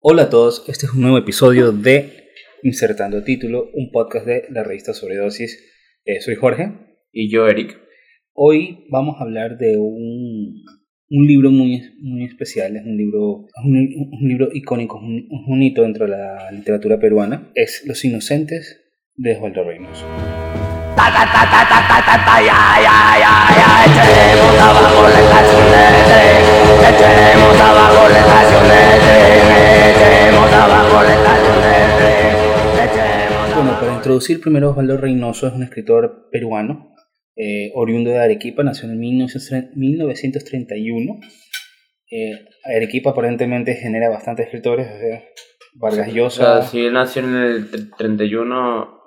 Hola a todos, este es un nuevo episodio de Insertando Título, un podcast de la revista Sobredosis. Eh, soy Jorge. Y yo, Eric. Hoy vamos a hablar de un, un libro muy, muy especial, es un libro, un, un libro icónico, un, un hito dentro de la literatura peruana. Es Los Inocentes de Osvaldo Reynoso. Bueno, para introducir primero, Osvaldo Reynoso es un escritor peruano, eh, oriundo de Arequipa, nació en 1931. Eh, Arequipa aparentemente genera bastantes escritores, o sea, Vargas Llosa. O sea, si él nació en el 31,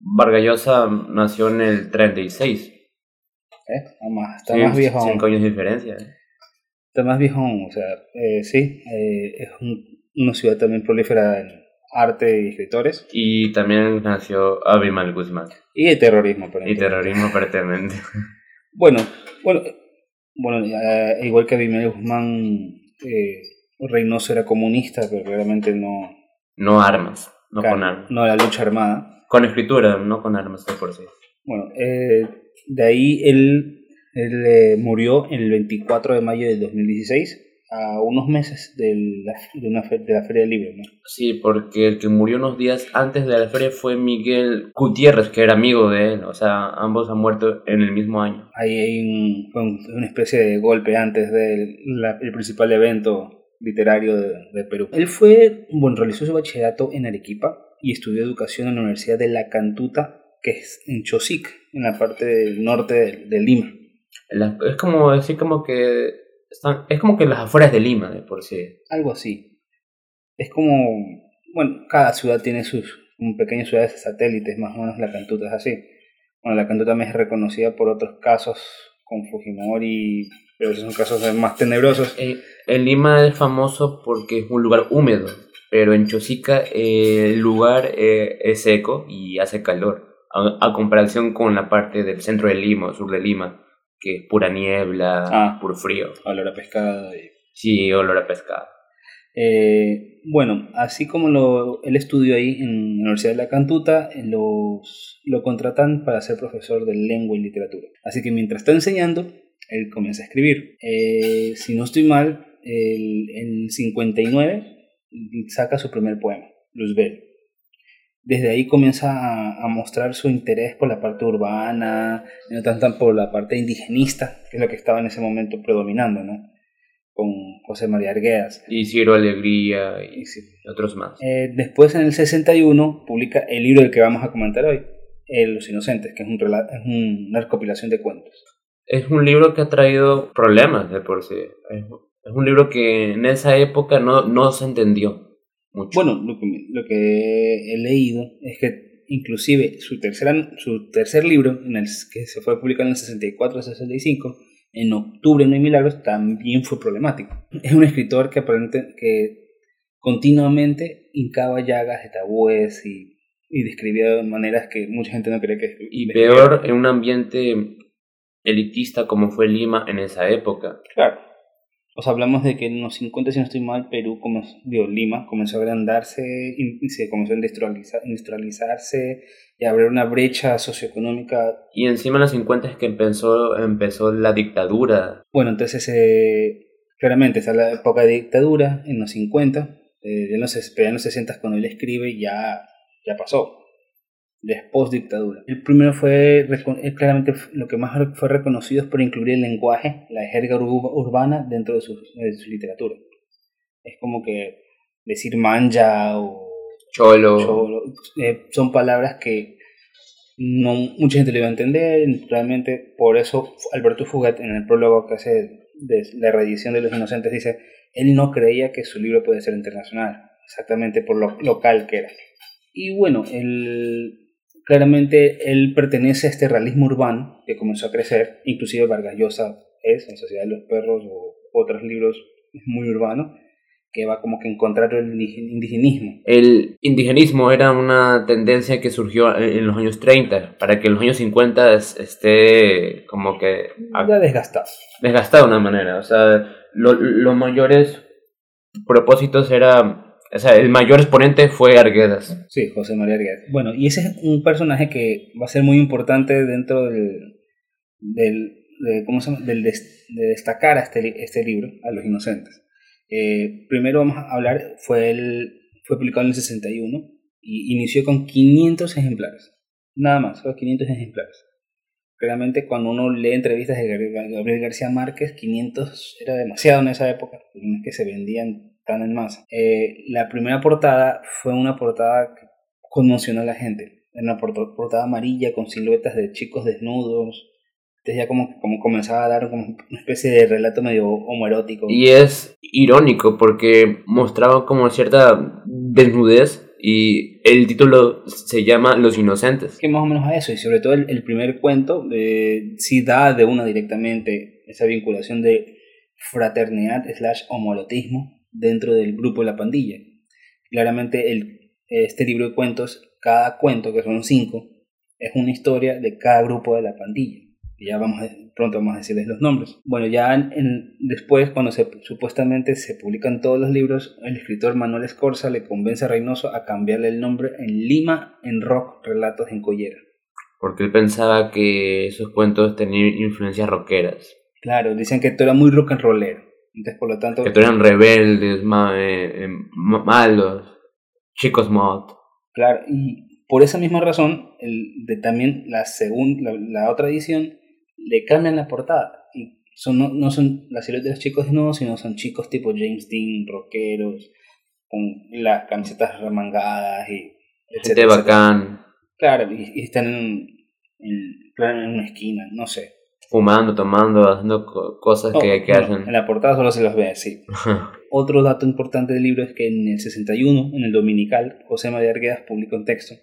Vargas Llosa nació en el 36. ¿eh? Está más, está Sí, más viejo. Cinco años de diferencia. ¿eh? Está más viejo, o sea, eh, sí, eh, es un- una ciudad también prolífera en arte y escritores Y también nació Abimael Guzmán. y de terrorismo. Y terrorismo pertenente. Bueno, bueno, bueno igual que Abimael Guzmán, eh, Reynoso era comunista, pero realmente no, No armas, no con armas. no la lucha armada. Con escritura, no con armas de por sí. Bueno, eh, de ahí él, él eh, murió el 24 de mayo del 2016, a unos meses de la, de una fe- de la Feria del Libro, ¿no? Sí, porque el que murió unos días antes de la feria fue Miguel Gutiérrez, que era amigo de él. O sea, ambos han muerto en el mismo año. Ahí hay un- un- una especie de golpe antes del el principal evento literario de, de Perú. Él fue, bueno, realizó su bachillerato en Arequipa y estudió educación en la Universidad de La Cantuta, que es en Chosic, en la parte del norte de, de Lima. La- es como decir como que... Están, es como que las afueras de Lima, de por sí. Algo así. Es como, bueno, cada ciudad tiene sus pequeñas ciudades satélites, más o menos La Cantuta es así. Bueno, La Cantuta también es reconocida por otros casos con Fujimori, pero esos son casos más tenebrosos. Eh, en Lima es famoso porque es un lugar húmedo, pero en Chosica eh, el lugar eh, es seco y hace calor, a, a comparación con la parte del centro de Lima, sur de Lima, que es pura niebla, Ah. puro frío. Olor a pescado y Sí, olor a pescado. Eh, bueno, así como lo, él estudió ahí en la Universidad de La Cantuta, eh, los, lo contratan para ser profesor de lengua y literatura. Así que mientras está enseñando, él comienza a escribir. Eh, si no estoy mal, el- en 59 saca su primer poema, Luzbel. Desde ahí comienza a, a mostrar su interés por la parte urbana, no tanto por la parte indigenista, que es lo que estaba en ese momento predominando, ¿no? Con José María Arguedas. Y Ciro Alegría y, otros más. eh, después, en el 61, publica el libro del que vamos a comentar hoy, Los Inocentes, que es, un es un- una recopilación de cuentos. Es un libro que ha traído problemas de por sí. Es, un libro que en esa época no, no se entendió mucho. Bueno, lo que, lo que he leído es que inclusive su, tercera, su tercer libro, en el que se fue publicado en el 64-65, en octubre No hay milagros, también fue problemático. Es un escritor que, aparente, que continuamente hincaba llagas de tabúes y, y describía de maneras que mucha gente no cree que y peor en un ambiente elitista como fue Lima en esa época. Claro. O sea, hablamos de que en los 50, si no estoy mal, Perú, comenzó, digo, Lima, comenzó a agrandarse y se comenzó a industrializa- industrializarse y a abrir una brecha socioeconómica. Y encima en los 50 es que empezó, empezó la dictadura. Bueno, entonces, eh, claramente, está la época de dictadura en los 50, eh, en los, en los 60 cuando él escribe ya, ya pasó. Después dictadura. El primero fue, claramente lo que más fue reconocido es por incluir el lenguaje, la jerga ur- urbana dentro de su, de su literatura. Es como que decir manja o Cholo. cholo, eh, son palabras que no mucha gente le iba a entender, realmente por eso Alberto Fugat en el prólogo que hace de la reedición de Los Inocentes dice, él no creía que su libro puede ser internacional, exactamente por lo local que era. Y bueno, él, claramente él pertenece a este realismo urbano que comenzó a crecer, inclusive Vargas Llosa es, en Sociedad de los Perros o otros libros, es muy urbano, que va como que en contra del indig- indigenismo. El indigenismo era una tendencia que surgió en los años 30 para que en los años 50 es- esté como que Ya desgastado. desgastado de una manera. O sea, lo- los mayores propósitos era O sea, el mayor exponente fue Arguedas. Sí, José María Arguedas. Bueno, y ese es un personaje que va a ser muy importante dentro del, del, de, ¿cómo se llama? del de destacar a este, este libro, a los inocentes. Eh, primero vamos a hablar, fue, el, fue publicado en el 61 y inició con 500 ejemplares. Nada más, solo 500 ejemplares. Realmente cuando uno lee entrevistas de Gabriel García Márquez, 500 era demasiado en esa época, que se vendían tan en masa. Eh, la primera portada fue una portada que conmocionó a la gente. Era una portada amarilla con siluetas de chicos desnudos, entonces ya como, como comenzaba a dar como una especie de relato medio homoerótico. Y es irónico porque mostraba como cierta desnudez y el título se llama Los Inocentes. Que más o menos a eso, y sobre todo el, primer cuento eh, sí da de una directamente esa vinculación de fraternidad slash homoerotismo dentro del grupo de la pandilla. Claramente el, este libro de cuentos, cada cuento, que son cinco, es una historia de cada grupo de la pandilla ya vamos pronto vamos a decirles los nombres. Bueno, ya en, después, cuando se, supuestamente se publican todos los libros, el escritor Manuel Escorza le convence a Reynoso a cambiarle el nombre en Lima en Rock, Relatos en Collera. Porque él pensaba que esos cuentos tenían influencias rockeras. Claro, dicen que tú era muy rock and rollero. Entonces, por lo tanto... Que eran rebeldes, eh, eh, malos, chicos mod. Claro, y por esa misma razón, el, de también la, segunda, la otra edición le cambian la portada. Y son, no, no son las siluetas de los chicos desnudos, sino son chicos tipo James Dean, rockeros, con las camisetas remangadas y etcétera. bacán. Claro, y, están en, en, una esquina, no sé. Fumando, tomando, haciendo cosas que, que hacen. En la portada solo se los ve así. Otro dato importante del libro es que en el 61, en el Dominical, José María Arguedas publicó un texto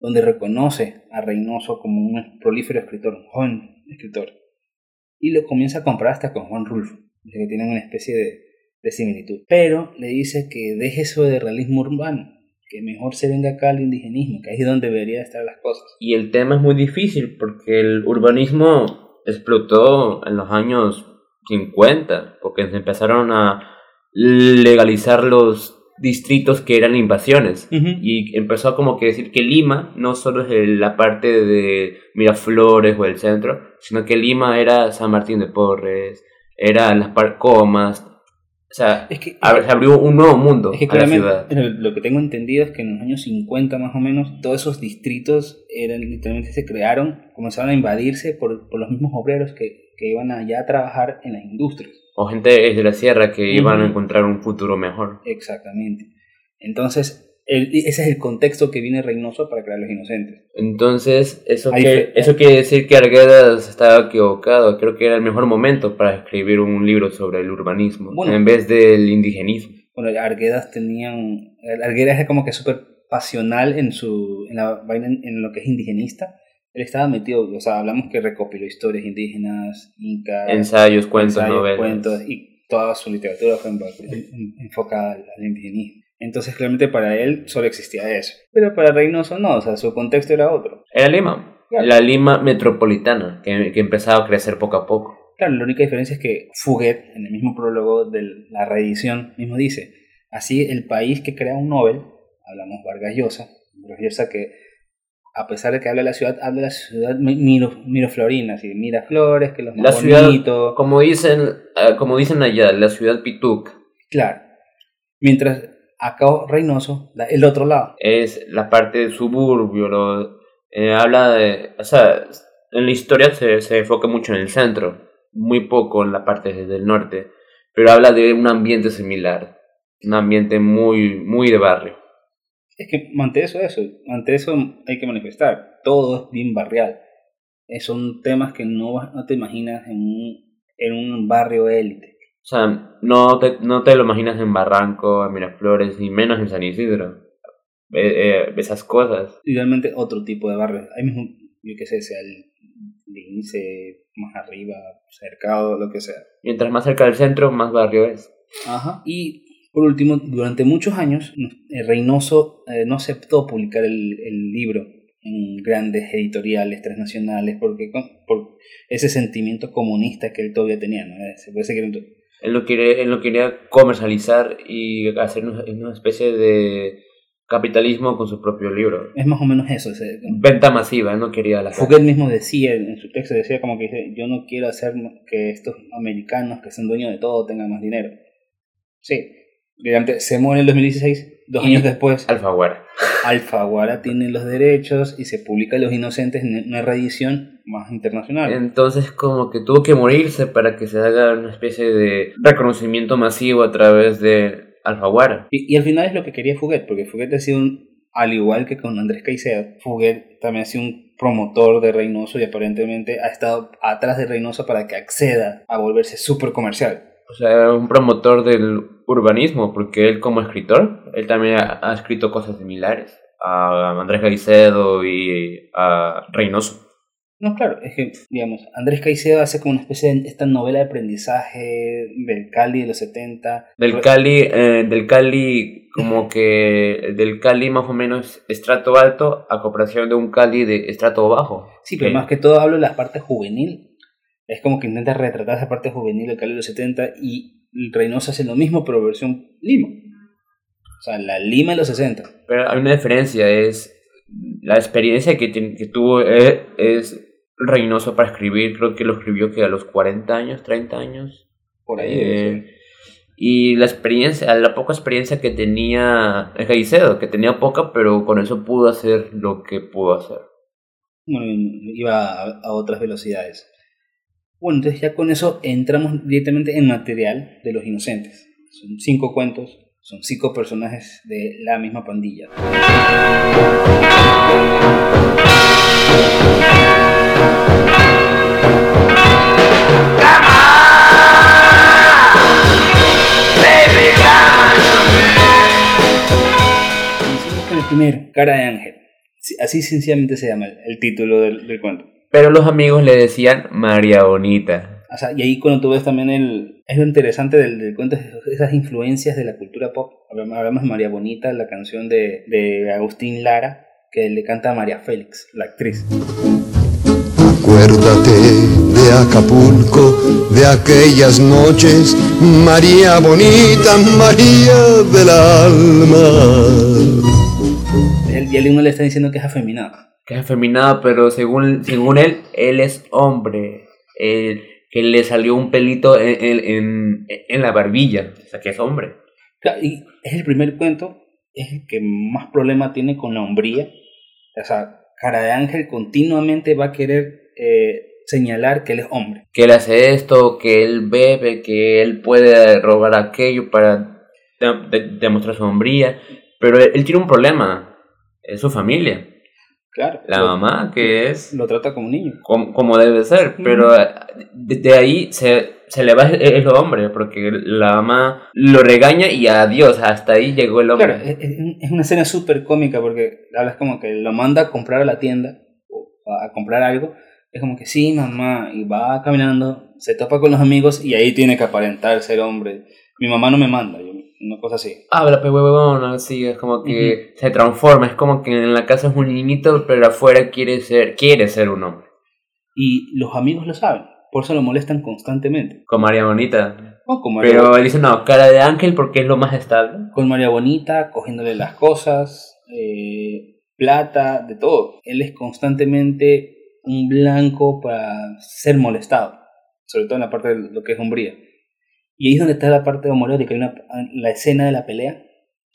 donde reconoce a Reynoso como un prolífero escritor, un joven escritor. Y lo comienza a comprar hasta con Juan Rulfo, que tienen una especie de, de similitud. Pero le dice que deje eso de realismo urbano, que mejor se venga acá al indigenismo, que ahí es donde deberían estar las cosas. Y el tema es muy difícil porque el urbanismo explotó en los años 50, porque se empezaron a legalizar los distritos que eran invasiones. Y empezó como que decir que Lima no solo es la parte de Miraflores o el centro, sino que Lima era San Martín de Porres, era las Parcomas, o sea, es que, se abrió un nuevo mundo es que a la ciudad. Lo que tengo entendido es que en los años 50 más o menos todos esos distritos eran literalmente se crearon, comenzaron a invadirse por, por los mismos obreros que, que iban allá a trabajar en las industrias o gente de la sierra que iban a encontrar un futuro mejor. Exactamente. Entonces, ese es el contexto que viene Reynoso para crear los inocentes. Entonces, eso, que, eso quiere decir que Arguedas estaba equivocado. Creo que era el mejor momento para escribir un libro sobre el urbanismo en vez del indigenismo. Bueno, Arguedas tenían. Arguedas es como que súper pasional en, su, en, la, en lo que es indigenista él estaba metido, o sea, hablamos que recopiló historias indígenas, incas, ensayos, cuentos, novelas. cuentos, y toda su literatura fue enfocada al indigenismo. Entonces, claramente para él solo existía eso. Pero para Reynoso no, o sea, su contexto era otro. Era Lima, la Lima metropolitana, que, que empezaba a crecer poco a poco. Claro, la única diferencia es que Fuguet, en el mismo prólogo de la reedición, mismo dice, así el país que crea un Nobel, hablamos Vargas Llosa, Vargas Llosa que a pesar de que habla de la ciudad, habla de la ciudad miro, miroflorina, así, Miraflores, que los más la ciudad, como dicen, eh, como dicen allá, la ciudad Pituc. Claro. Mientras acá Reynoso, el otro lado. Es la parte del suburbio, lo, eh, habla de, o sea, en la historia se, se enfoca mucho en el centro, muy poco en la parte del norte, pero habla de un ambiente similar, un ambiente muy, muy de barrio. Es que ante eso, eso, ante eso hay que manifestar. Todo es bien barrial. Eh, son temas que no, no te imaginas en un, en un barrio élite. O sea, no te, no te lo imaginas en Barranco, en Miraflores, ni menos en San Isidro. Eh, esas cosas. Igualmente otro tipo de barrio. Hay mismo, yo qué sé, sea el Lince, más arriba, cercado, lo que sea. Mientras más cerca del centro, más barrio es. Ajá. Y por último, durante muchos años, eh, Reynoso eh, no aceptó publicar el, el, libro en grandes editoriales transnacionales porque por ese sentimiento comunista que él todavía tenía. ¿no? Se puede que Él lo, quiere, él lo quería comercializar y hacer una, especie de capitalismo con su propio libro. Es más o menos eso. Venta masiva, él no quería la Fouquet mismo decía en su texto, decía como que dice, yo no quiero hacer que estos americanos que son dueños de todo tengan más dinero. Sí, se muere en el 2016, dos años después. Alfaguara. Alfaguara tiene los derechos y se publica Los Inocentes en una reedición más internacional. Entonces, como que tuvo que morirse para que se haga una especie de reconocimiento masivo a través de Alfaguara. Y, y al final es lo que quería Fuguet, porque Fuguet ha sido un, al igual que con Andrés Caicedo, Fuguet también ha sido un promotor de Reynoso y aparentemente ha estado atrás de Reynoso para que acceda a volverse súper comercial. O sea, un promotor del urbanismo, porque él como escritor, él también ha, escrito cosas similares a Andrés Caicedo y a Reynoso. No, claro, es que, digamos, Andrés Caicedo hace como una especie de esta novela de aprendizaje del Cali de los 70. Del Cali, eh, del Cali, como que del Cali más o menos estrato alto a comparación de un Cali de estrato bajo. Sí, pero más que todo hablo de las partes juvenil. Es como que intenta retratar esa parte juvenil del Cali de los 70 y Reynoso hace lo mismo, pero versión Lima. O sea, la Lima de los 60. Pero hay una diferencia, es la experiencia que, que tuvo eh, es Reynoso para escribir, creo que lo escribió que a los 40 años, 30 años. Por ahí. Eh, y la experiencia, la poca experiencia que tenía Caicedo, que tenía poca, pero con eso pudo hacer lo que pudo hacer. Bueno, iba a, otras velocidades. Bueno, entonces ya con eso entramos directamente en material de los inocentes. Son cinco cuentos, son cinco personajes de la misma pandilla. primero, Cara de Ángel. Así sencillamente se llama el, título del, cuento. Pero los amigos le decían María Bonita. O sea, y ahí cuando tú ves también el... Es lo interesante del, cuento, esas influencias de la cultura pop. Hablamos de María Bonita, la canción de, de Agustín Lara, que le canta a María Félix, la actriz. Acuérdate de Acapulco, de aquellas noches, María bonita, María del alma. Y el uno le está diciendo que es afeminado. Que es afeminado, pero según, según él, él es hombre. que le salió un pelito en, en, en, la barbilla. O sea, que es hombre. y es el primer cuento, es el que más problema tiene con la hombría. O sea, Cara de Ángel continuamente va a querer eh, señalar que él es hombre. Que él hace esto, que él bebe, que él puede robar aquello para demostrar su hombría. Pero él, tiene un problema, es su familia. Claro. La mamá, que es... Lo trata como un niño. Como, debe ser, pero de, ahí se, se le va el, hombre, porque la mamá lo regaña y adiós, hasta ahí llegó el hombre. Claro, es, es una escena súper cómica porque hablas como que lo manda a comprar a la tienda, o a comprar algo, es como que sí, mamá, y va caminando, se topa con los amigos y ahí tiene que aparentar ser hombre. Mi mamá no me manda, una cosa así. Habla, pe huevón, así, es como que se transforma, es como que en la casa es un niñito, pero afuera quiere ser, quiere ser un hombre. Y los amigos lo saben, por eso lo molestan constantemente. Con María Bonita. pero él dice, no, cara de ángel porque es lo más estable. Con María Bonita, cogiéndole las cosas, eh, plata, de todo. Él es constantemente un blanco para ser molestado, sobre todo en la parte de lo que es hombría. Y ahí es donde está la parte homoerótica, hay una, la escena de la pelea,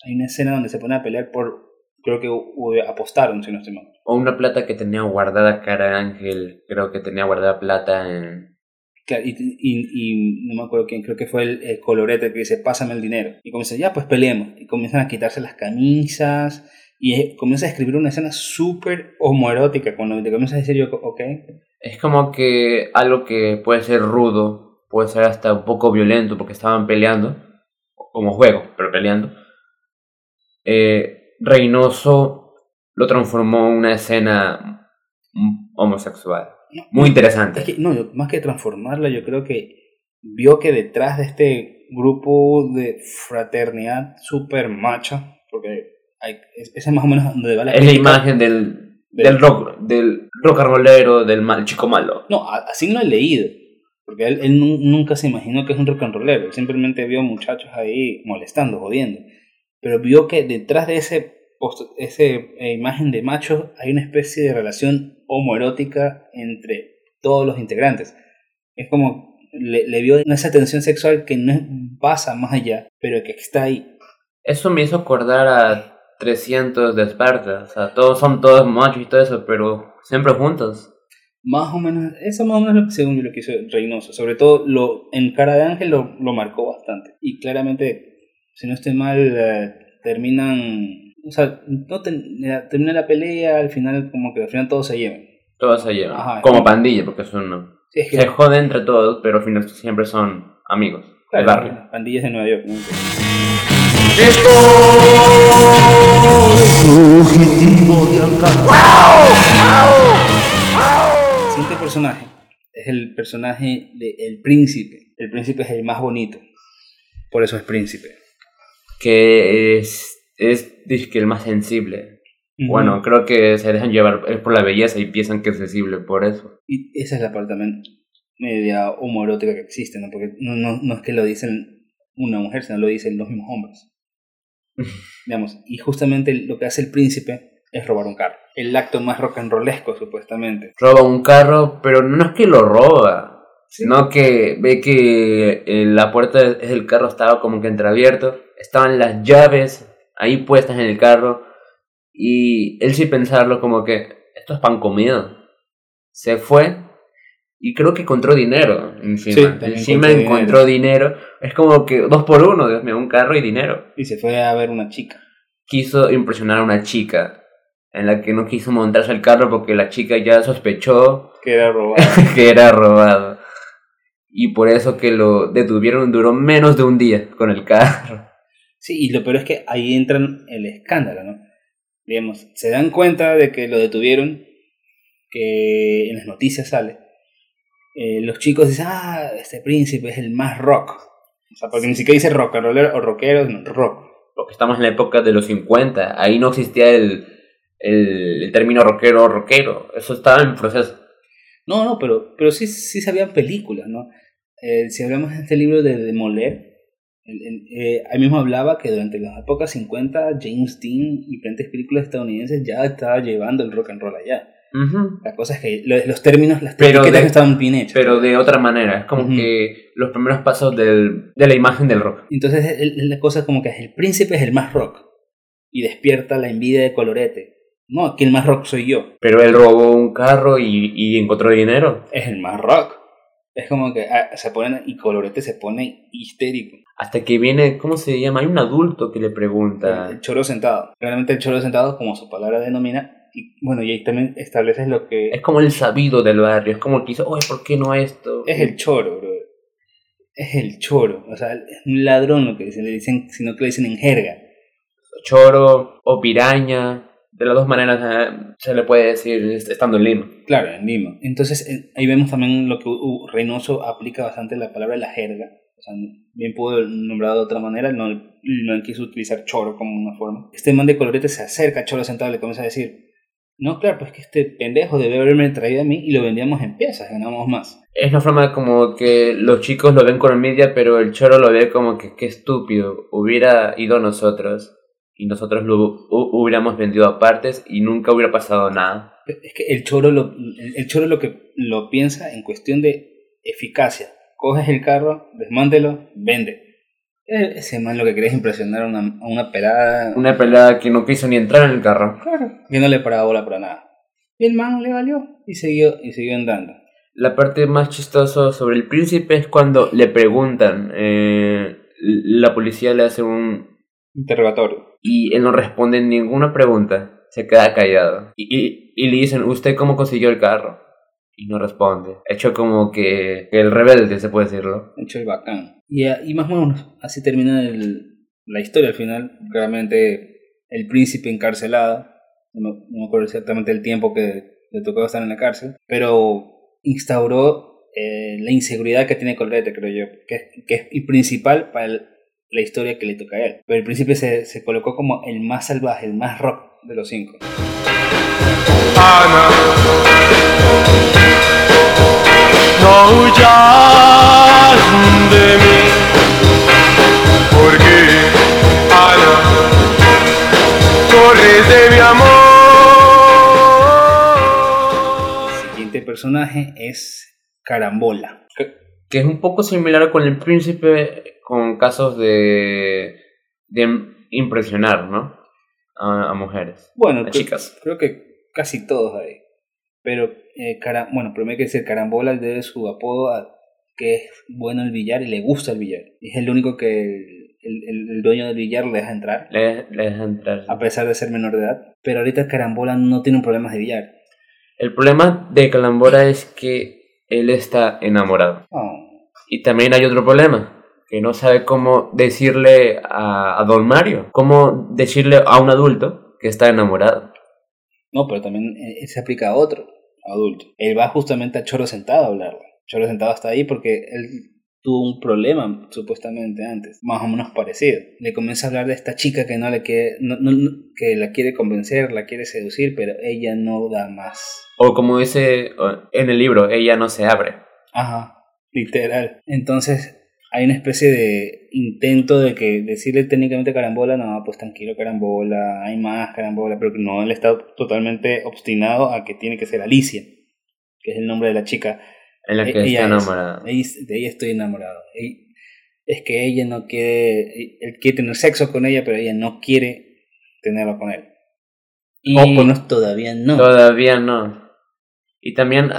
hay una escena donde se pone a pelear por, creo que apostaron, si no estoy mal. O una plata que tenía guardada cara Ángel, creo que tenía guardada plata en... Claro, y, y, no me acuerdo quién, creo que fue el, colorete que dice, pásame el dinero. Y comienza, ya, pues peleemos. Y comienzan a quitarse las camisas, y comienza a escribir una escena súper homoerótica cuando te comienzas a decir yo, ok. Es como que algo que puede ser rudo, puede ser hasta un poco violento porque estaban peleando, como juego, pero peleando. Eh, Reynoso lo transformó en una escena homosexual. Muy interesante. no, más que transformarla, yo creo que vio que detrás de este grupo de fraternidad súper macha, porque esa es más o menos donde va la Es la imagen del, del, rock, del rock arbolero, del mal, chico malo. No, así no he leído. Porque él, él nu- nunca se imaginó que es un rock and rollero. Él simplemente vio muchachos ahí molestando, jodiendo. Pero vio que detrás de ese, ese eh, imagen de machos hay una especie de relación homoerótica entre todos los integrantes. Es como le, le vio esa tensión sexual que no pasa más allá, pero que está ahí. Eso me hizo acordar a 300 de Esparta. O sea, todos son todos machos y todo eso, pero siempre juntos. Más o menos, eso más o menos lo que según yo lo que hizo Reynoso. Sobre todo lo, en Cara de Ángel lo, lo marcó bastante. Y claramente, si no estoy mal, eh, terminan. O sea, no ten- la- termina la pelea, al final, como que al final todos se llevan. Todos se llevan. Ajá. Como pandilla, porque son. Sí, es que, Se joden entre todos, pero al final siempre son amigos. claro, del barrio. las pandillas de Nueva York. ¿no? El siguiente personaje es el personaje del príncipe. El príncipe es el más bonito. Por eso es príncipe. Que es. Es dizque, el más sensible. Bueno, creo que se dejan llevar es por la belleza y piensan que es sensible por eso. Y esa es la parte también media homoerótica que existe, ¿no? Porque no, no, no es que lo dicen una mujer, sino lo dicen los mismos hombres. Digamos, y justamente lo que hace el príncipe es robar un carro. El acto más rock and rollesco, supuestamente. Roba un carro, pero no es que lo roba, sino que ve que eh, la puerta del carro estaba como que entreabierto, estaban las llaves ahí puestas en el carro y él sin pensarlo como que esto es pan comido. Se fue y creo que encontró dinero encima. Sí, encima encontró encontró dinero. Es como que dos por uno, Dios mío, un carro y dinero. Y se fue a ver una chica. Quiso impresionar a una chica en la que no quiso montarse al carro porque la chica ya sospechó Que era robada. que era robado. Y por eso que lo detuvieron duró menos de un día con el carro. sí, y lo peor es que ahí entra el escándalo, ¿no? Digamos, se dan cuenta de que lo detuvieron, que en las noticias sale. Eh, los chicos dicen, ah, este príncipe es el más rock. O sea, porque ni siquiera dice rock and roller o rockero, sino rock. Porque estamos en la época de los 50. Ahí no existía el, el, el término rockero rockero. Eso estaba en proceso. No, no, pero, pero sí, sí sabían películas, ¿no? Eh, si hablamos de este libro de, de Moller, el- el- eh, ahí mismo hablaba que durante las épocas 50 James Dean y diferentes películas estadounidenses ya estaba llevando el rock and roll allá. Ujú. La cosa es que lo- los términos, las Pero de- estaban bien hechas. Pero de otra manera. Es como Ujú. que los primeros pasos del, de la imagen del rock. Entonces el- la cosa es como que el príncipe es el más rock y despierta la envidia de colorete. No, aquí el más rock soy yo. Pero él robó un carro y, y encontró dinero. Es el más rock. Es como que ah, se ponen y colorete se pone histérico. Hasta que viene, ¿cómo se llama? Hay un adulto que le El, pregunta. el choro sentado. Realmente el choro sentado, como su palabra denomina, y bueno, y ahí también estableces lo que Es como el sabido del barrio. Es como el que dice, oye, ¿por qué no esto? es el choro, bro. Es el choro. O sea, es un ladrón lo que dicen, le dicen, sino que le dicen en jerga. choro o piraña. De las dos maneras eh, se le puede decir est- estando en Lima. Claro, en Lima. Entonces eh, ahí vemos también lo que uh, Reynoso aplica bastante la palabra la jerga. O sea, bien pudo nombrado de otra manera, no, no quiso utilizar choro como una forma. Este man de colorete se acerca a Choro sentado y le comienza a decir, no, claro, pues que este pendejo debe haberme traído a mí y lo vendíamos en piezas, ganamos más. Es una forma como que los chicos lo ven con envidia, pero el choro lo ve como que qué estúpido. Hubiera ido nosotros y nosotros lo hu- hubiéramos vendido a partes y nunca hubiera pasado nada. Es que el choro lo, el el choro lo que lo piensa en cuestión de eficacia. Coges el carro, desmántelo, vende. Eh, Ese man lo que quería es impresionar a una, a una pelada. Una pelada que no quiso ni entrar en el carro. Claro. Que no le paraba bola para nada. Y el man le valió y siguió, y siguió andando. La parte más chistosa sobre el príncipe es cuando le preguntan, eh, la policía le hace un... Interrogatorio. Y él no responde ninguna pregunta, se queda callado. Y, y, y le dicen, ¿usted cómo consiguió el carro? Y no responde. Hecho como que, el rebelde, se puede decirlo. Hecho el bacán. Y, a- y más o menos así termina el- la historia al final. Claramente el príncipe encarcelado. No, no me acuerdo exactamente el tiempo que le tocó estar en la cárcel. Pero instauró eh, la inseguridad que tiene Colrete, creo yo. Que, que es principal para el- la historia que le toca a él. Pero el príncipe se, se colocó como el más salvaje, el más rock de los cinco. Ana No huyas de mí. Porque Ana, corres de mi amor. El siguiente personaje es Carambola. Que es un poco similar con el príncipe con casos de, de impresionar, ¿no? A, a mujeres, Bueno, a creo- chicas. Creo que casi todos ahí. Pero, eh, cara, bueno, primero hay que decir, Carambola debe su apodo a que es bueno el billar y le gusta el billar. Es el único que el, el- el dueño del billar le deja entrar, Le, le deja entrar. a pesar de ser menor de edad. Pero ahorita Carambola no tiene problemas de billar. El problema de Calambora es que él está enamorado. Oh, Y también hay otro problema, que no sabe cómo decirle a, a Don Mario, cómo decirle a un adulto que está enamorado. No, pero también eh, se aplica a otro adulto. Él va justamente a Choro Sentado a hablarle. Choro Sentado está ahí porque él tuvo un problema supuestamente antes, más o menos parecido. Le comienza a hablar de esta chica que no le quiere, no- que la quiere convencer, la quiere seducir, pero ella no da más. O como dice en el libro, ella no se abre. Ajá, literal. Entonces hay una especie de intento de que decirle técnicamente carambola, no, pues tranquilo carambola, hay más carambola, pero no, él está totalmente obstinado a que tiene que ser Alicia, que es el nombre de la chica. En la E- que está ella es. de ella estoy enamorado. Ella- es que ella no quiere, él quiere tener sexo con ella, pero ella no quiere tenerlo con él. Y O con- todavía no. Todavía no. Y también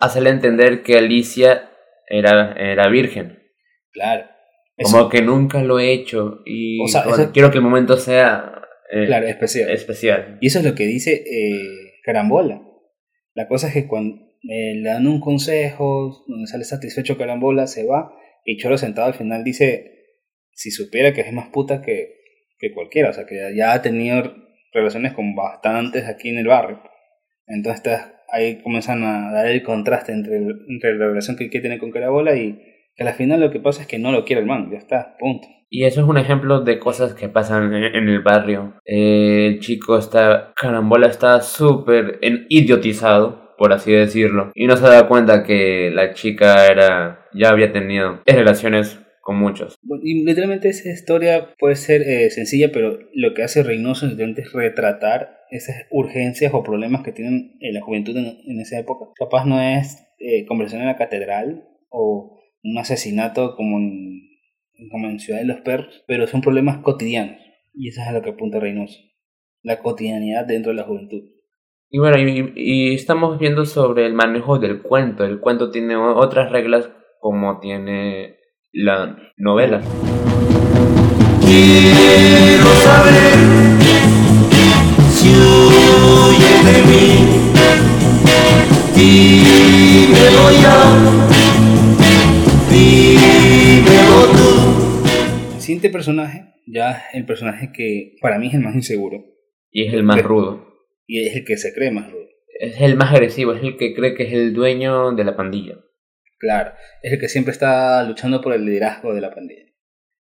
hacerle entender que Alicia era, era virgen. Claro. Eso- Como que nunca lo he hecho y O sea, eso- quiero que el momento sea eh, claro, especial. especial. Y eso es lo que dice eh, Carambola. La cosa es que cuando eh, le dan un consejo, donde sale satisfecho Carambola, se va y Choro sentado al final dice, si supiera que es más puta que, que cualquiera, o sea, que ya ha tenido relaciones con bastantes aquí en el barrio. Entonces ahí comienzan a dar el contraste entre, el- entre la relación que quiere tener con Carambola y que al final lo que pasa es que no lo quiere el man, ya está, punto. Y eso es un ejemplo de cosas que pasan en, el barrio. Eh, el chico está, carambola está súper idiotizado, por así decirlo. Y no se da cuenta que la chica era, ya había tenido relaciones con muchos. Y literalmente esa historia puede ser eh, sencilla, pero lo que hace Reynoso es retratar esas urgencias o problemas que tienen en la juventud en, en esa época. Capaz no es eh, conversión en la catedral o un asesinato como en, como en Ciudad de los Perros, pero son problemas cotidianos. Y eso es a lo que apunta Reynoso. La cotidianidad dentro de la juventud. Y bueno, y, y estamos viendo sobre el manejo del cuento. El cuento tiene otras reglas como tiene la novela. Quiero saber si huye de mí. Dímelo ya, siguiente personaje, ya el personaje que para mí es el más inseguro Y es el más rudo. y es el que se cree más rudo. Es el más agresivo, es el que cree que es el dueño de la pandilla. Claro, es el que siempre está luchando por el liderazgo de la pandilla.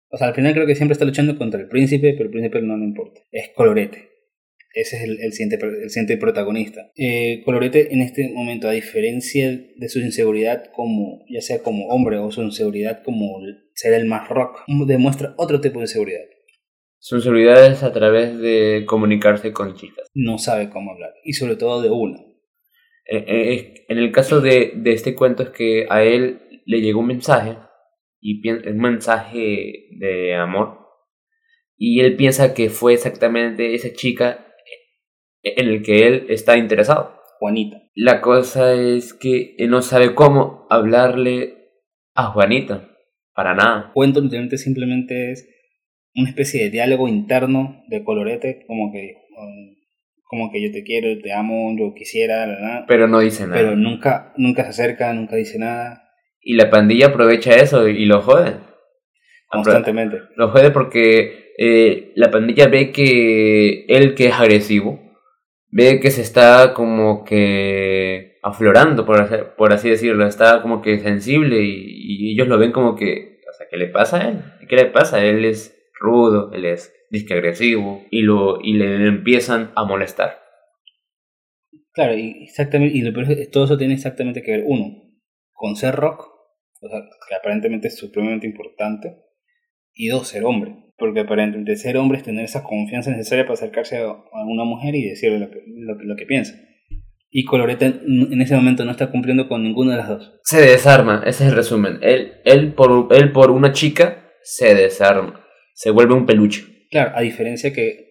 O sea, al final creo que siempre está luchando contra el príncipe, pero el príncipe no le importa. Es Colorete. Ese es el, el siguiente, el siguiente protagonista. Eh, Colorete en este momento, a diferencia de su inseguridad como, ya sea como hombre o su inseguridad como ser el más rock, demuestra otro tipo de inseguridad. Su inseguridad es a través de comunicarse con chicas. No sabe cómo hablar. Y sobre todo de una. Eh, eh, en el caso de, de este cuento es que a él le llegó un mensaje, y un mensaje de amor, y él piensa que fue exactamente esa chica en el que él está interesado. Juanita. La cosa es que él no sabe cómo hablarle a Juanita, para nada. cuento literalmente simplemente es una especie de diálogo interno de colorete, como que, um, como que yo te quiero, te amo, yo quisiera, la, la, Pero no dice nada. pero nunca, nunca se acerca, nunca dice nada, Y la pandilla aprovecha eso y lo jode. Constantemente. Lo jode porque eh, la pandilla ve que él que es agresivo, ve que se está como que aflorando, por, hacer- por así decirlo, está como que sensible y, ellos lo ven como que, o sea, ¿qué le pasa a él? ¿Qué le pasa? Él es rudo, él es disque agresivo y, lo, y le empiezan a molestar. Claro, y exactamente, y lo peor todo eso tiene exactamente que ver, uno, con ser rock, o sea, que aparentemente es supremamente importante, y dos, ser hombre, porque aparentemente ser hombre es tener esa confianza necesaria para acercarse a, una mujer y decirle lo que, lo, lo que piensa. Y Colorete en en ese momento no está cumpliendo con ninguna de las dos. Se desarma, ese es el resumen. Él, él, por, él por una chica se desarma, se vuelve un peluche. Claro, a diferencia que,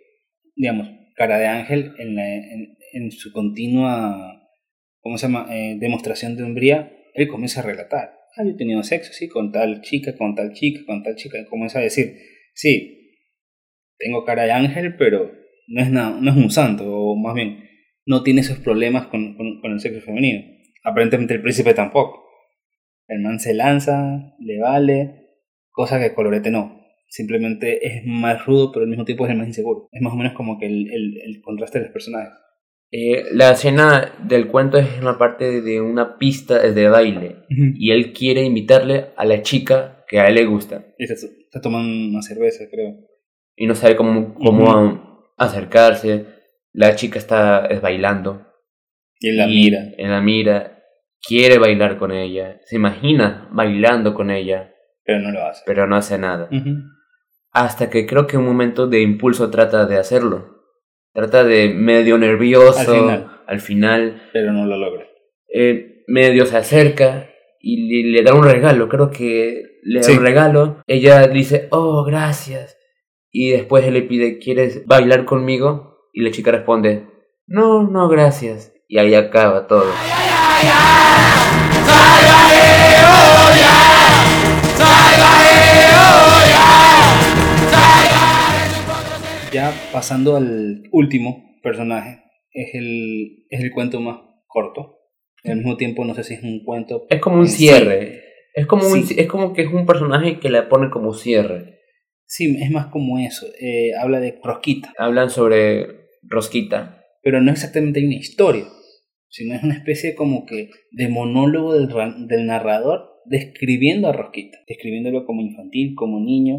digamos, Cara de Ángel en, la- en, en su continua, ¿cómo se llama?, Eh, demostración de hombría, él comienza a relatar. Ah, yo he tenido sexo, sí, con tal chica, con tal chica, con tal chica. Y comienza a decir, sí, tengo cara de ángel, pero no es, nada, no es un santo, o más bien, no tiene esos problemas con, con, con el sexo femenino. Aparentemente el príncipe tampoco. El man se lanza, le vale, cosa que Colorete no. Simplemente es más rudo, pero al mismo tiempo es el más inseguro. Es más o menos como que el, el, el contraste de los personajes. Eh, la escena del cuento es una parte de una pista de baile y él quiere invitarle a la chica que a él le gusta Y se, se toman una cerveza, creo. y no sabe cómo, cómo acercarse. La chica está es bailando. Y él la y mira. Él la mira, quiere bailar con ella, se imagina bailando con ella, Pero no lo hace. pero no hace nada. Hasta que creo que en un momento de impulso trata de hacerlo. Trata de medio nervioso. Al final. al final, Pero no lo logra. eh, medio se acerca y le, da un regalo. Creo que le da Sí. un regalo. Ella dice, oh, gracias. Y después él le pide, ¿quieres bailar conmigo? Y la chica responde, no, no, gracias. Y ahí acaba todo. Ya pasando al último personaje, es el, es el cuento más corto. Al mismo tiempo, no sé si es un cuento. Es como un sí. cierre. Es como, un, Sí. es como que es un personaje que le pone como cierre. Sí, es más como eso. Eh, habla de Rosquita. Hablan sobre Rosquita. Pero no exactamente hay una historia, sino es una especie como que de monólogo del, del narrador describiendo a Rosquita. Describiéndolo como infantil, como niño.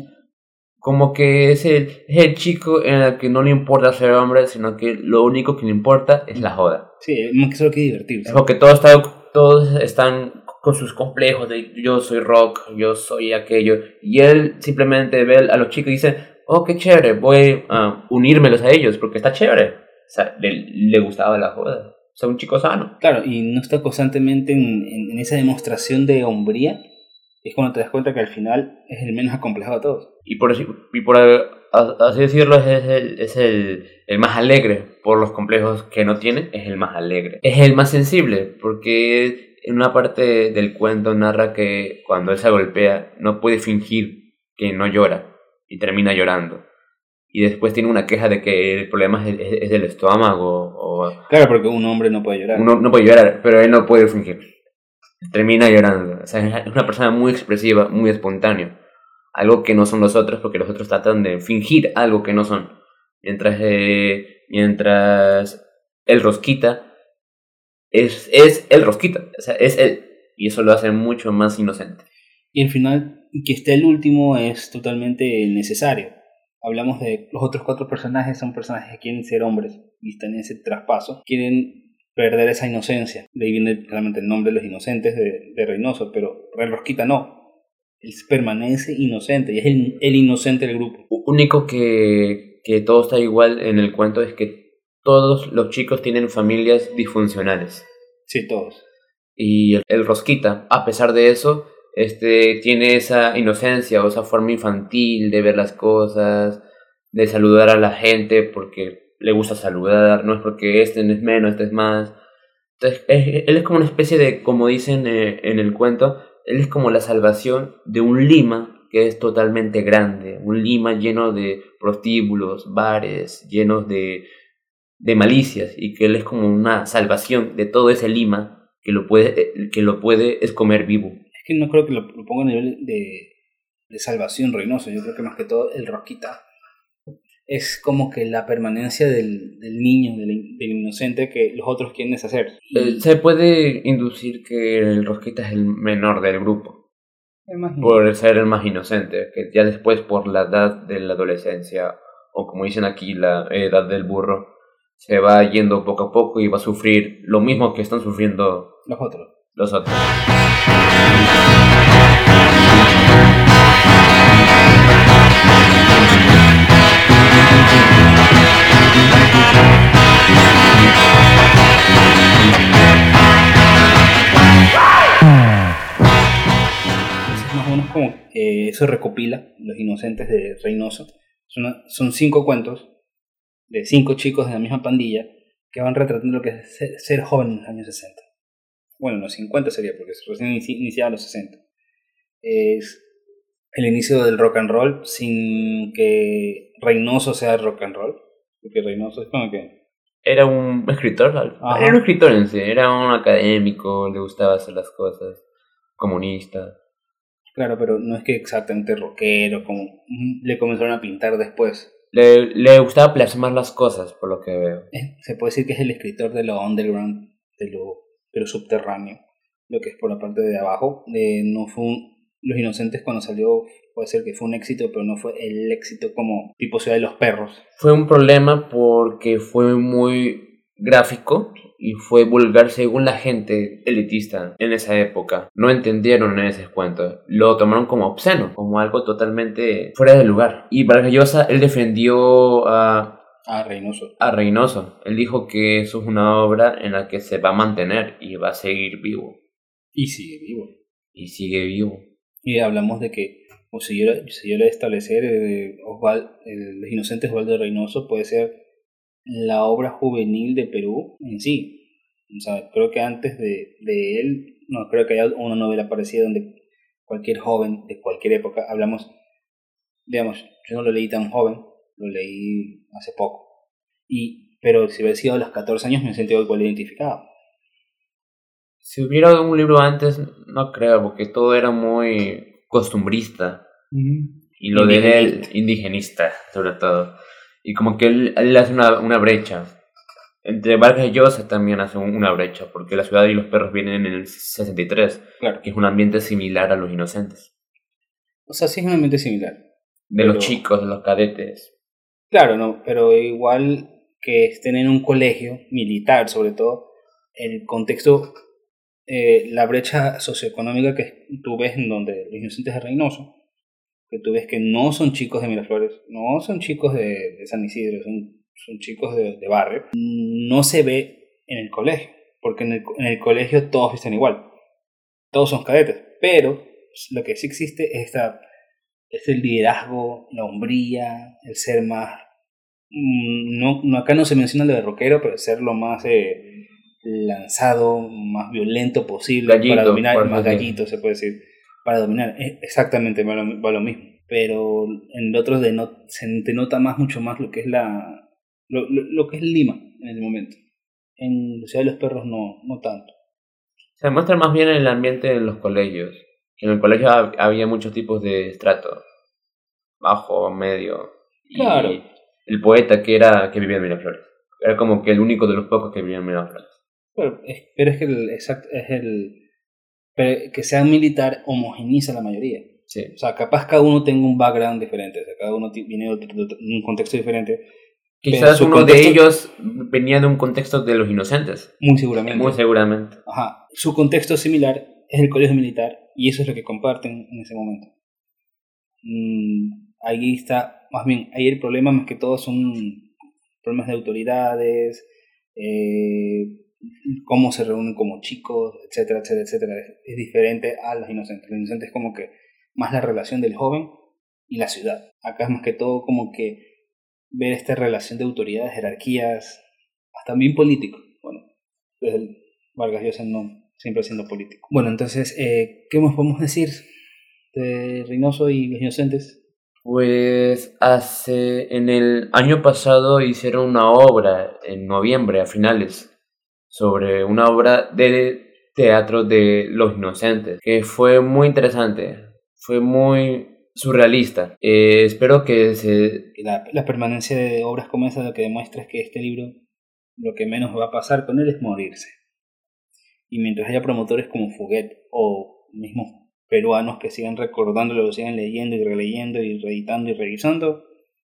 Como que es el, es el chico en el que no le importa ser hombre, sino que lo único que le importa es la joda. Sí, más que solo que divertirse. Es porque todos, están, todos están con sus complejos de yo soy rock, yo soy aquello. Y él simplemente ve a los chicos y dice, oh, qué chévere, voy a unírmelos a ellos porque está chévere. O sea, le, le gustaba la joda. O sea, un chico sano. Claro, y no está constantemente en, en- en esa demostración de hombría. Es cuando te das cuenta que al final es el menos acomplejado de todos. Y por, así- y por así decirlo, es, el, es el, el más alegre. Por los complejos que no tiene, es el más alegre. Es el más sensible, porque en una parte del cuento narra que cuando él se golpea, no puede fingir que no llora y termina llorando. Y después tiene una queja de que el problema es, es- es del estómago o Claro, porque un hombre no puede llorar. uno no puede llorar, pero él no puede fingir. Termina llorando. O sea, es una persona muy expresiva, muy espontánea. Algo que no son los otros, porque los otros tratan de fingir algo que no son. Mientras, eh, mientras el rosquita es, es el rosquita. O sea, es él. Y eso lo hace mucho más inocente. Y al final, que esté el último es totalmente necesario. Hablamos de los otros cuatro personajes, son personajes que quieren ser hombres y están en ese traspaso. Quieren perder esa inocencia. De ahí viene claramente el nombre de los inocentes de, de Reynoso, pero Rey Rosquita no. Él permanece inocente y es el, el inocente del grupo. Único que, que todo está igual en el cuento es que todos los chicos tienen familias disfuncionales. Sí, todos. Y el, el Rosquita, a pesar de eso, este, tiene esa inocencia o esa forma infantil de ver las cosas, de saludar a la gente porque le gusta saludar, no es porque este es menos, este es más. Entonces, es- él es como una especie de, como dicen eh, en el cuento, él es como la salvación de un Lima que es totalmente grande, un Lima lleno de prostíbulos, bares, llenos de, de malicias, y que él es como una salvación de todo ese Lima que lo puede, eh, que lo puede escomer vivo. Es que no creo que lo, lo ponga a nivel de, de salvación Reynoso. Yo creo que más que todo el Rosquita es como que la permanencia del, del niño, del, del inocente que los otros quieren deshacer. Eh, se puede inducir que el Rosquita es el menor del grupo, por ser el más inocente, que ya después por la edad de la adolescencia, o como dicen aquí, la edad del burro, se va yendo poco a poco y va a sufrir lo mismo que están sufriendo los otros. Los otros. Eh, eso recopila Los Inocentes de Reynoso. Son, son cinco cuentos de cinco chicos de la misma pandilla que van retratando lo que es ser, ser joven en los años 60. Bueno, los 50 sería, porque recién inici- iniciaba los 60. Es el inicio del rock and roll sin que Reynoso sea rock and roll. Porque Reynoso es como que... Era un escritor, Ajá. era un escritor en sí, era un académico, le gustaba hacer las cosas, comunista. Claro, pero no es que exactamente rockero, como ujú, le comenzaron a pintar después. Le, le gustaba plasmar las cosas, por lo que veo. Es- se puede decir que es el escritor de lo underground, de lo, de lo subterráneo, lo que es por la parte de abajo. Eh, no fue un- Los Inocentes cuando salió, puede ser que fue un éxito, pero no fue el éxito como tipo Ciudad de los Perros. Fue un problema porque fue muy gráfico y fue vulgar según la gente elitista en esa época. No entendieron ese cuento, lo tomaron como obsceno, como algo totalmente fuera de lugar. Y Vargas Llosa, él defendió a, Ah, Reynoso. a Reynoso. Él dijo que eso es una obra en la que se va a mantener y va a seguir vivo. Y sigue vivo. Y sigue vivo. Y hablamos de que, o si yo, si yo le establecer, eh, Osval- el- Los Inocentes Osvaldo Reynoso puede ser la obra juvenil de Perú en sí. O sea, creo que antes de, de él, no, creo que hay una novela parecida donde cualquier joven de cualquier época, hablamos, digamos, yo no lo leí tan joven, lo leí hace poco. Y, pero si hubiera sido a los 14 años me sentí igual identificado. Si hubiera un libro antes, no creo, porque todo era muy costumbrista. Y lo de él, indigenista, sobre todo. Y como que él, él hace una, una brecha. Entre Vargas Llosa también hace un- una brecha, porque la ciudad y los perros vienen en el 63, Claro. que es un ambiente similar a los inocentes. O sea, sí es un ambiente similar. De Pero- los chicos, de los cadetes. Claro, no, pero igual que estén en un colegio militar, sobre todo, el contexto, eh, la brecha socioeconómica que tú ves en donde los inocentes de Reynoso, que tú ves que no son chicos de Miraflores, no son chicos de, de San Isidro, son, son chicos de, de barrio, no se ve en el colegio, porque en el, en el colegio todos están igual, todos son cadetes, pero lo que sí existe es esta es el liderazgo, la hombría, el ser más... mm, No, no, acá no se menciona lo de rockero, pero ser lo más eh, lanzado, más violento posible Gallito, para dominar, más gallito se puede decir, para dominar. Exactamente, va lo, va lo mismo. Pero en el otro de no, se te nota más, mucho más lo que es la... Lo, lo, lo que es Lima en el momento. En la Ciudad de los Perros no, no tanto. Se muestra más bien el ambiente en los colegios. En el colegio hab- había muchos tipos de estrato. Bajo, medio. Y Claro. el poeta que era que vivía en Miraflores. Era como que el único de los pocos que vivía en Miraflores. Pero es, pero es que el, exact- es el pero que sea militar homogeniza la mayoría. Sí. O sea, capaz cada uno tenga un background diferente, o sea, cada uno viene de, otro- de otro- un contexto diferente, Quizás uno contexto- de ellos venía de un contexto de los inocentes. muy seguramente. Muy seguramente. Ajá. Su contexto similar es el colegio militar y eso es lo que comparten en ese momento. Mm, ahí está, más bien, ahí el problema más que todo son problemas de autoridades, eh, cómo se reúnen como chicos, etcétera, etcétera, etcétera. Es, diferente a los inocentes. Los inocentes es como que más la relación del joven y la ciudad. Acá es más que todo como que ver esta relación de autoridades, jerarquías, hasta también político. Bueno, desde Vargas Llosa no siempre siendo político. Bueno, entonces, eh, ¿qué más podemos decir de Reynoso y los inocentes? Pues hace en el año pasado hicieron una obra en noviembre a finales sobre una obra de teatro de los inocentes que fue muy interesante, fue muy surrealista. Eh, espero que se La, permanencia de obras como esa lo que demuestra es que este libro lo que menos va a pasar con él es morirse. Y mientras haya promotores como Fuguet o mismos peruanos que sigan recordándolo, lo sigan leyendo y releyendo y reeditando y revisando,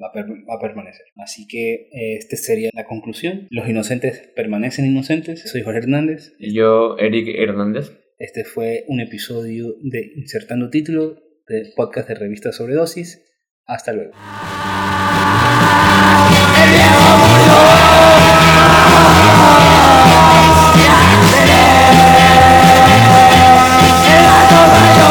Va a, va a, permanecer. Así que eh, esta sería la conclusión. Los inocentes permanecen inocentes. Soy Jorge Hernández. Y yo, Eric Hernández. Este fue un episodio de Insertando Título del podcast de Revista Sobredosis. Hasta luego. ¡El